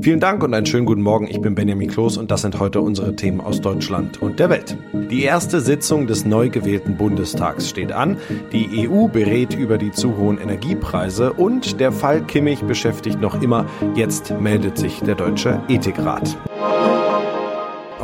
Vielen Dank und einen schönen guten Morgen. Ich bin Benjamin Kloß und das sind heute unsere Themen aus Deutschland und der Welt. Die erste Sitzung des neu gewählten Bundestags steht an. Die EU berät über die zu hohen Energiepreise und der Fall Kimmich beschäftigt noch immer. Jetzt meldet sich der Deutsche Ethikrat.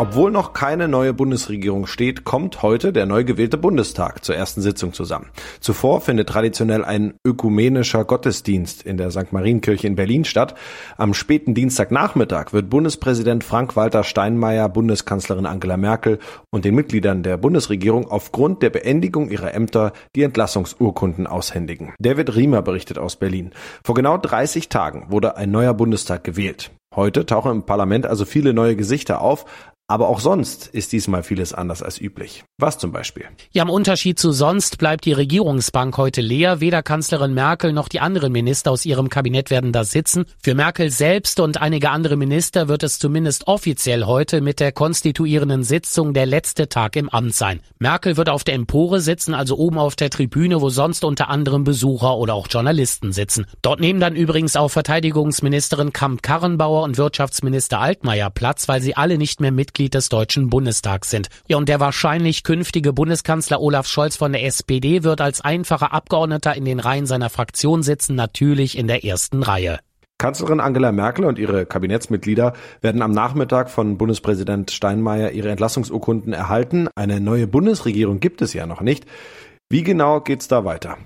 Obwohl noch keine neue Bundesregierung steht, kommt heute der neu gewählte Bundestag zur ersten Sitzung zusammen. Zuvor findet traditionell ein ökumenischer Gottesdienst in der St. Marienkirche in Berlin statt. Am späten Dienstagnachmittag wird Bundespräsident Frank-Walter Steinmeier Bundeskanzlerin Angela Merkel und den Mitgliedern der Bundesregierung aufgrund der Beendigung ihrer Ämter die Entlassungsurkunden aushändigen. David Riemer berichtet aus Berlin. Vor genau 30 Tagen wurde ein neuer Bundestag gewählt. Heute tauchen im Parlament also viele neue Gesichter auf, aber auch sonst ist diesmal vieles anders als üblich. Was zum Beispiel? Ja, im Unterschied zu sonst bleibt die Regierungsbank heute leer. Weder Kanzlerin Merkel noch die anderen Minister aus ihrem Kabinett werden da sitzen. Für Merkel selbst und einige andere Minister wird es zumindest offiziell heute mit der konstituierenden Sitzung der letzte Tag im Amt sein. Merkel wird auf der Empore sitzen, also oben auf der Tribüne, wo sonst unter anderem Besucher oder auch Journalisten sitzen. Dort nehmen dann übrigens auch Verteidigungsministerin Kamp-Karrenbauer und Wirtschaftsminister Altmaier Platz, weil sie alle nicht mehr Mitglied Mitglied des Deutschen Bundestags sind. Ja, und der wahrscheinlich künftige Bundeskanzler Olaf Scholz von der SPD wird als einfacher Abgeordneter in den Reihen seiner Fraktion sitzen, natürlich in der ersten Reihe. Kanzlerin Angela Merkel und ihre Kabinettsmitglieder werden am Nachmittag von Bundespräsident Steinmeier ihre Entlassungsurkunden erhalten. Eine neue Bundesregierung gibt es ja noch nicht. Wie genau geht's da weiter?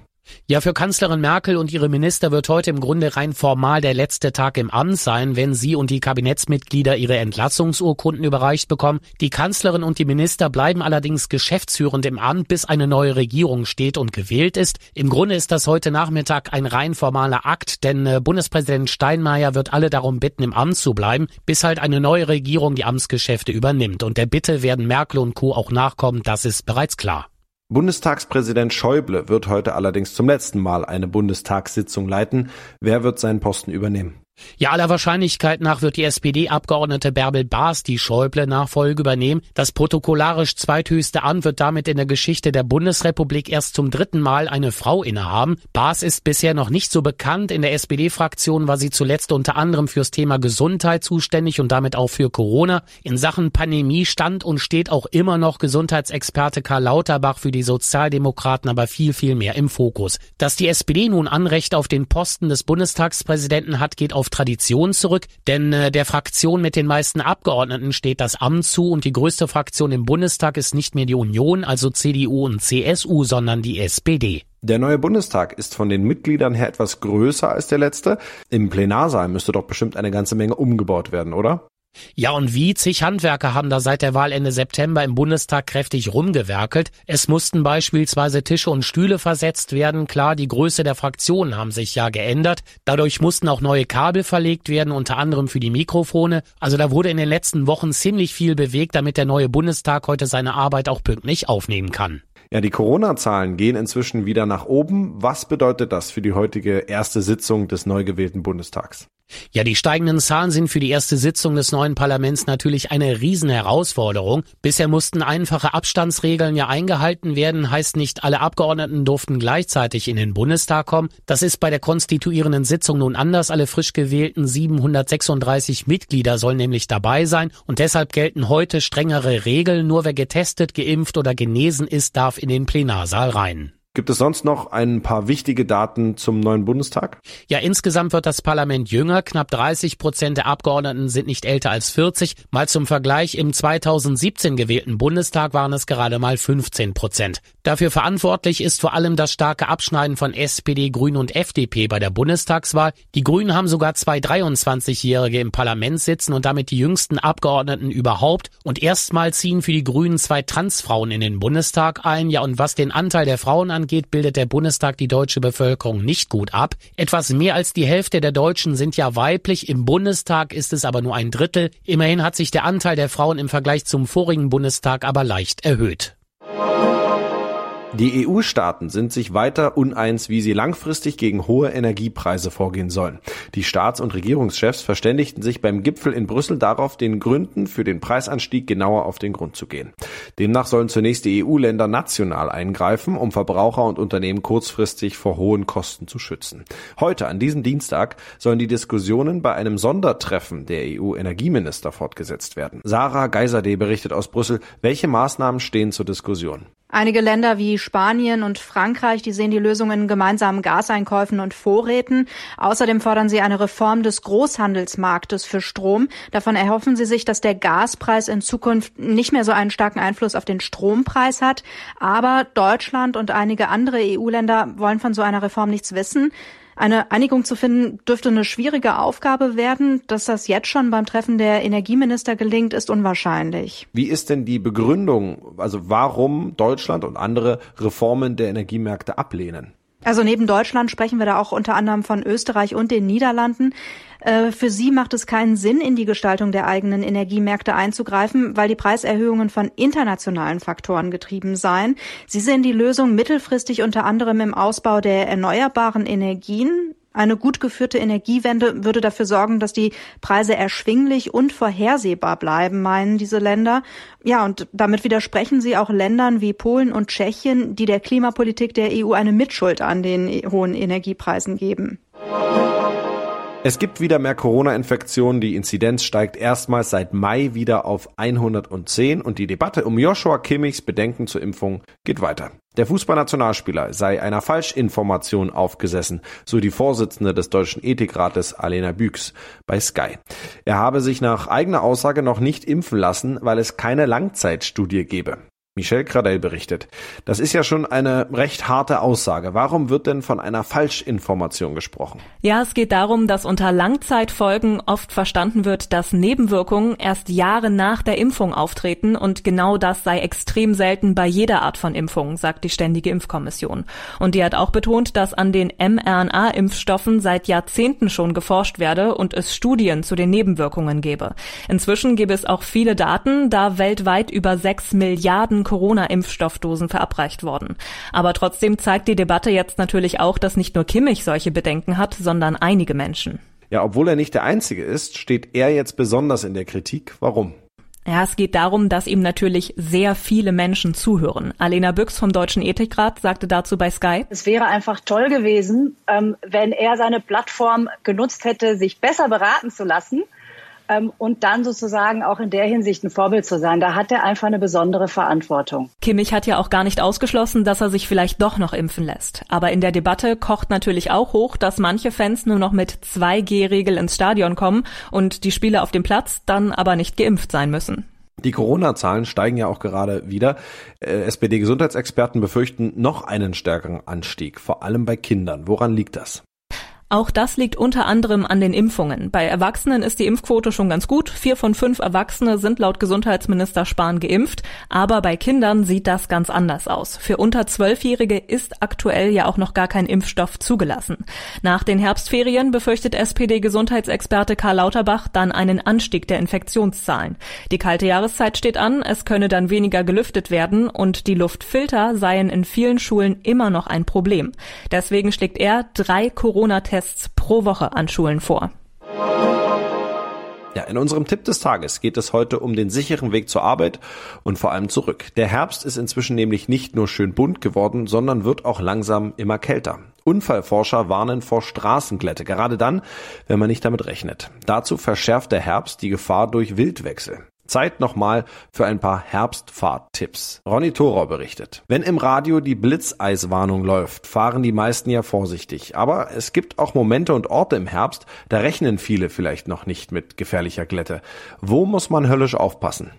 Ja, für Kanzlerin Merkel und ihre Minister wird heute im Grunde rein formal der letzte Tag im Amt sein, wenn sie und die Kabinettsmitglieder ihre Entlassungsurkunden überreicht bekommen. Die Kanzlerin und die Minister bleiben allerdings geschäftsführend im Amt, bis eine neue Regierung steht und gewählt ist. Im Grunde ist das heute Nachmittag ein rein formaler Akt, denn äh, Bundespräsident Steinmeier wird alle darum bitten, im Amt zu bleiben, bis halt eine neue Regierung die Amtsgeschäfte übernimmt. Und der Bitte werden Merkel und Co. auch nachkommen, das ist bereits klar. Bundestagspräsident Schäuble wird heute allerdings zum letzten Mal eine Bundestagssitzung leiten. Wer wird seinen Posten übernehmen? Ja, aller Wahrscheinlichkeit nach wird die SPD-Abgeordnete Bärbel Baas die Schäuble-Nachfolge übernehmen. Das protokollarisch zweithöchste Amt wird damit in der Geschichte der Bundesrepublik erst zum dritten Mal eine Frau innehaben. Baas ist bisher noch nicht so bekannt. In der SPD-Fraktion war sie zuletzt unter anderem fürs Thema Gesundheit zuständig und damit auch für Corona. In Sachen Pandemie stand und steht auch immer noch Gesundheitsexperte Karl Lauterbach für die Sozialdemokraten aber viel, viel mehr im Fokus. Dass die SPD nun Anrecht auf den Posten des Bundestagspräsidenten hat, geht auf Tradition zurück, denn äh, der Fraktion mit den meisten Abgeordneten steht das Amt zu und die größte Fraktion im Bundestag ist nicht mehr die Union, also CDU und CSU, sondern die SPD. Der neue Bundestag ist von den Mitgliedern her etwas größer als der letzte. Im Plenarsaal müsste doch bestimmt eine ganze Menge umgebaut werden, oder? Ja, und wie zig Handwerker haben da seit der Wahl Ende September im Bundestag kräftig rumgewerkelt. Es mussten beispielsweise Tische und Stühle versetzt werden. Klar, die Größe der Fraktionen haben sich ja geändert. Dadurch mussten auch neue Kabel verlegt werden, unter anderem für die Mikrofone. Also da wurde in den letzten Wochen ziemlich viel bewegt, damit der neue Bundestag heute seine Arbeit auch pünktlich aufnehmen kann. Ja, die Corona-Zahlen gehen inzwischen wieder nach oben. Was bedeutet das für die heutige erste Sitzung des neu gewählten Bundestags? Ja, die steigenden Zahlen sind für die erste Sitzung des neuen Parlaments natürlich eine Riesenherausforderung. Bisher mussten einfache Abstandsregeln ja eingehalten werden, heißt nicht alle Abgeordneten durften gleichzeitig in den Bundestag kommen. Das ist bei der konstituierenden Sitzung nun anders. Alle frisch gewählten 736 Mitglieder sollen nämlich dabei sein und deshalb gelten heute strengere Regeln. Nur wer getestet, geimpft oder genesen ist, darf in den Plenarsaal rein. Gibt es sonst noch ein paar wichtige Daten zum neuen Bundestag? Ja, insgesamt wird das Parlament jünger. Knapp 30 Prozent der Abgeordneten sind nicht älter als 40. Mal zum Vergleich, im 2017 gewählten Bundestag waren es gerade mal 15 Prozent. Dafür verantwortlich ist vor allem das starke Abschneiden von SPD, Grünen und FDP bei der Bundestagswahl. Die Grünen haben sogar zwei 23-Jährige im Parlament sitzen und damit die jüngsten Abgeordneten überhaupt. Und erstmal ziehen für die Grünen zwei Transfrauen in den Bundestag ein. Ja, und was den Anteil der Frauen angeht, angeht, bildet der Bundestag die deutsche Bevölkerung nicht gut ab. Etwas mehr als die Hälfte der Deutschen sind ja weiblich, im Bundestag ist es aber nur ein Drittel. Immerhin hat sich der Anteil der Frauen im Vergleich zum vorigen Bundestag aber leicht erhöht. Die EU-Staaten sind sich weiter uneins, wie sie langfristig gegen hohe Energiepreise vorgehen sollen. Die Staats- und Regierungschefs verständigten sich beim Gipfel in Brüssel darauf, den Gründen für den Preisanstieg genauer auf den Grund zu gehen. Demnach sollen zunächst die EU-Länder national eingreifen, um Verbraucher und Unternehmen kurzfristig vor hohen Kosten zu schützen. Heute, an diesem Dienstag, sollen die Diskussionen bei einem Sondertreffen der EU-Energieminister fortgesetzt werden. Sarah Geiserde berichtet aus Brüssel, welche Maßnahmen stehen zur Diskussion. Einige Länder wie Spanien und Frankreich, die sehen die Lösung in gemeinsamen Gaseinkäufen und Vorräten. Außerdem fordern sie eine Reform des Großhandelsmarktes für Strom. Davon erhoffen sie sich, dass der Gaspreis in Zukunft nicht mehr so einen starken Einfluss auf den Strompreis hat. Aber Deutschland und einige andere EU-Länder wollen von so einer Reform nichts wissen. Eine Einigung zu finden dürfte eine schwierige Aufgabe werden. Dass das jetzt schon beim Treffen der Energieminister gelingt, ist unwahrscheinlich. Wie ist denn die Begründung, also warum Deutschland und andere Reformen der Energiemärkte ablehnen? Also neben Deutschland sprechen wir da auch unter anderem von Österreich und den Niederlanden. Äh, für sie macht es keinen Sinn, in die Gestaltung der eigenen Energiemärkte einzugreifen, weil die Preiserhöhungen von internationalen Faktoren getrieben seien. Sie sehen die Lösung mittelfristig unter anderem im Ausbau der erneuerbaren Energien, eine gut geführte Energiewende würde dafür sorgen, dass die Preise erschwinglich und vorhersehbar bleiben, meinen diese Länder. Ja, und damit widersprechen sie auch Ländern wie Polen und Tschechien, die der Klimapolitik der EU eine Mitschuld an den hohen Energiepreisen geben. Es gibt wieder mehr Corona-Infektionen. Die Inzidenz steigt erstmals seit Mai wieder auf 110 und die Debatte um Joshua Kimmichs Bedenken zur Impfung geht weiter. Der Fußballnationalspieler sei einer Falschinformation aufgesessen, so die Vorsitzende des Deutschen Ethikrates Alena Büchs bei Sky. Er habe sich nach eigener Aussage noch nicht impfen lassen, weil es keine Langzeitstudie gebe. Michel Gradel berichtet. Das ist ja schon eine recht harte Aussage. Warum wird denn von einer Falschinformation gesprochen? Ja, es geht darum, dass unter Langzeitfolgen oft verstanden wird, dass Nebenwirkungen erst Jahre nach der Impfung auftreten und genau das sei extrem selten bei jeder Art von Impfung, sagt die Ständige Impfkommission. Und die hat auch betont, dass an den mRNA-Impfstoffen seit Jahrzehnten schon geforscht werde und es Studien zu den Nebenwirkungen gebe. Inzwischen gäbe es auch viele Daten, da weltweit über sechs Milliarden Corona-Impfstoffdosen verabreicht worden. Aber trotzdem zeigt die Debatte jetzt natürlich auch, dass nicht nur Kimmich solche Bedenken hat, sondern einige Menschen. Ja, obwohl er nicht der Einzige ist, steht er jetzt besonders in der Kritik. Warum? Ja, es geht darum, dass ihm natürlich sehr viele Menschen zuhören. Alena Büchs vom Deutschen Ethikrat sagte dazu bei Sky. Es wäre einfach toll gewesen, ähm, wenn er seine Plattform genutzt hätte, sich besser beraten zu lassen ähm, und dann sozusagen auch in der Hinsicht ein Vorbild zu sein. Da hat er einfach eine besondere Verantwortung. Kimmich hat ja auch gar nicht ausgeschlossen, dass er sich vielleicht doch noch impfen lässt. Aber in der Debatte kocht natürlich auch hoch, dass manche Fans nur noch mit 2G-Regel ins Stadion kommen und die Spieler auf dem Platz dann aber nicht geimpft sein müssen. Die Corona-Zahlen steigen ja auch gerade wieder. Äh, SPD-Gesundheitsexperten befürchten noch einen stärkeren Anstieg, vor allem bei Kindern. Woran liegt das? Auch das liegt unter anderem an den Impfungen. Bei Erwachsenen ist die Impfquote schon ganz gut. Vier von fünf Erwachsene sind laut Gesundheitsminister Spahn geimpft. Aber bei Kindern sieht das ganz anders aus. Für unter Zwölfjährige ist aktuell ja auch noch gar kein Impfstoff zugelassen. Nach den Herbstferien befürchtet SPD-Gesundheitsexperte Karl Lauterbach dann einen Anstieg der Infektionszahlen. Die kalte Jahreszeit steht an, es könne dann weniger gelüftet werden und die Luftfilter seien in vielen Schulen immer noch ein Problem. Deswegen schlägt er drei Corona-Tests Tests pro Woche an Schulen vor. Ja, in unserem Tipp des Tages geht es heute um den sicheren Weg zur Arbeit und vor allem zurück. Der Herbst ist inzwischen nämlich nicht nur schön bunt geworden, sondern wird auch langsam immer kälter. Unfallforscher warnen vor Straßenglätte, gerade dann, wenn man nicht damit rechnet. Dazu verschärft der Herbst die Gefahr durch Wildwechsel. Zeit nochmal für ein paar Herbstfahrttipps. Ronny Thorau berichtet. Wenn im Radio die Blitzeiswarnung läuft, fahren die meisten ja vorsichtig. Aber es gibt auch Momente und Orte im Herbst, da rechnen viele vielleicht noch nicht mit gefährlicher Glätte. Wo muss man höllisch aufpassen?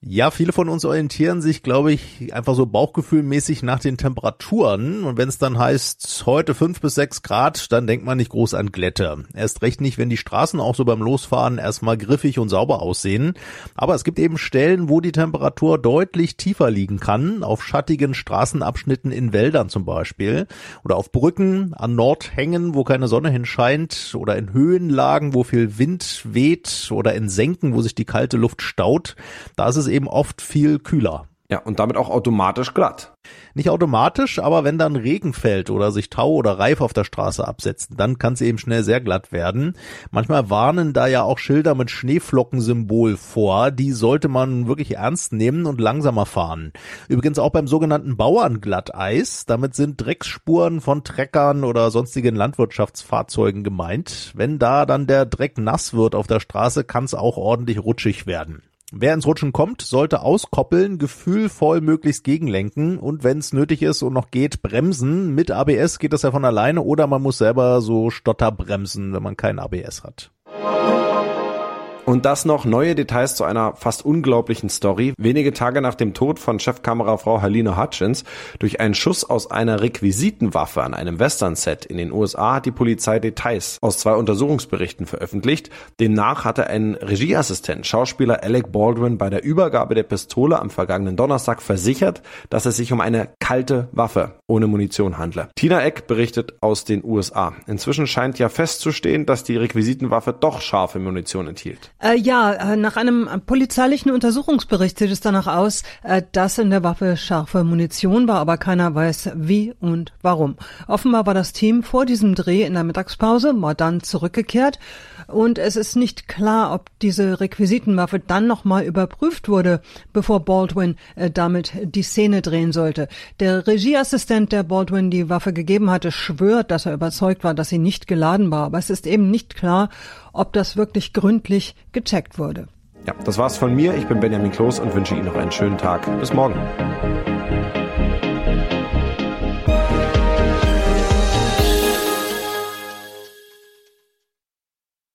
Ja, viele von uns orientieren sich, glaube ich, einfach so bauchgefühlmäßig nach den Temperaturen. Und wenn es dann heißt, heute fünf bis sechs Grad, dann denkt man nicht groß an Glätte. Erst recht nicht, wenn die Straßen auch so beim Losfahren erstmal griffig und sauber aussehen. Aber es gibt eben Stellen, wo die Temperatur deutlich tiefer liegen kann. Auf schattigen Straßenabschnitten in Wäldern zum Beispiel. Oder auf Brücken, an Nordhängen, wo keine Sonne hinscheint. Oder in Höhenlagen, wo viel Wind weht. Oder in Senken, wo sich die kalte Luft staut. Da ist es eben oft viel kühler. Ja, und damit auch automatisch glatt. Nicht automatisch, aber wenn dann Regen fällt oder sich Tau oder Reif auf der Straße absetzen, dann kann es eben schnell sehr glatt werden. Manchmal warnen da ja auch Schilder mit Schneeflockensymbol vor. Die sollte man wirklich ernst nehmen und langsamer fahren. Übrigens auch beim sogenannten Bauernglatteis. Damit sind Drecksspuren von Treckern oder sonstigen Landwirtschaftsfahrzeugen gemeint. Wenn da dann der Dreck nass wird auf der Straße, kann es auch ordentlich rutschig werden. Wer ins Rutschen kommt, sollte auskoppeln, gefühlvoll möglichst gegenlenken und wenn es nötig ist und noch geht, bremsen. Mit ABS geht das ja von alleine oder man muss selber so Stotterbremsen, wenn man kein ABS hat. Und das noch neue Details zu einer fast unglaublichen Story. Wenige Tage nach dem Tod von Chefkamerafrau Helena Hutchins durch einen Schuss aus einer Requisitenwaffe an einem Western-Set in den USA hat die Polizei Details aus zwei Untersuchungsberichten veröffentlicht. Demnach hatte ein Regieassistent, Schauspieler Alec Baldwin, bei der Übergabe der Pistole am vergangenen Donnerstag versichert, dass es sich um eine kalte Waffe ohne Munition handle. Tina Eck berichtet aus den USA. Inzwischen scheint ja festzustehen, dass die Requisitenwaffe doch scharfe Munition enthielt. Äh, ja, äh, nach einem polizeilichen Untersuchungsbericht sieht es danach aus, äh, dass in der Waffe scharfe Munition war, aber keiner weiß wie und warum. Offenbar war das Team vor diesem Dreh in der Mittagspause, war dann zurückgekehrt und es ist nicht klar, ob diese Requisitenwaffe dann nochmal überprüft wurde, bevor Baldwin äh, damit die Szene drehen sollte. Der Regieassistent, der Baldwin die Waffe gegeben hatte, schwört, dass er überzeugt war, dass sie nicht geladen war, aber es ist eben nicht klar, ob das wirklich gründlich gecheckt wurde. Ja, das war's von mir. Ich bin Benjamin Kloß und wünsche Ihnen noch einen schönen Tag. Bis morgen.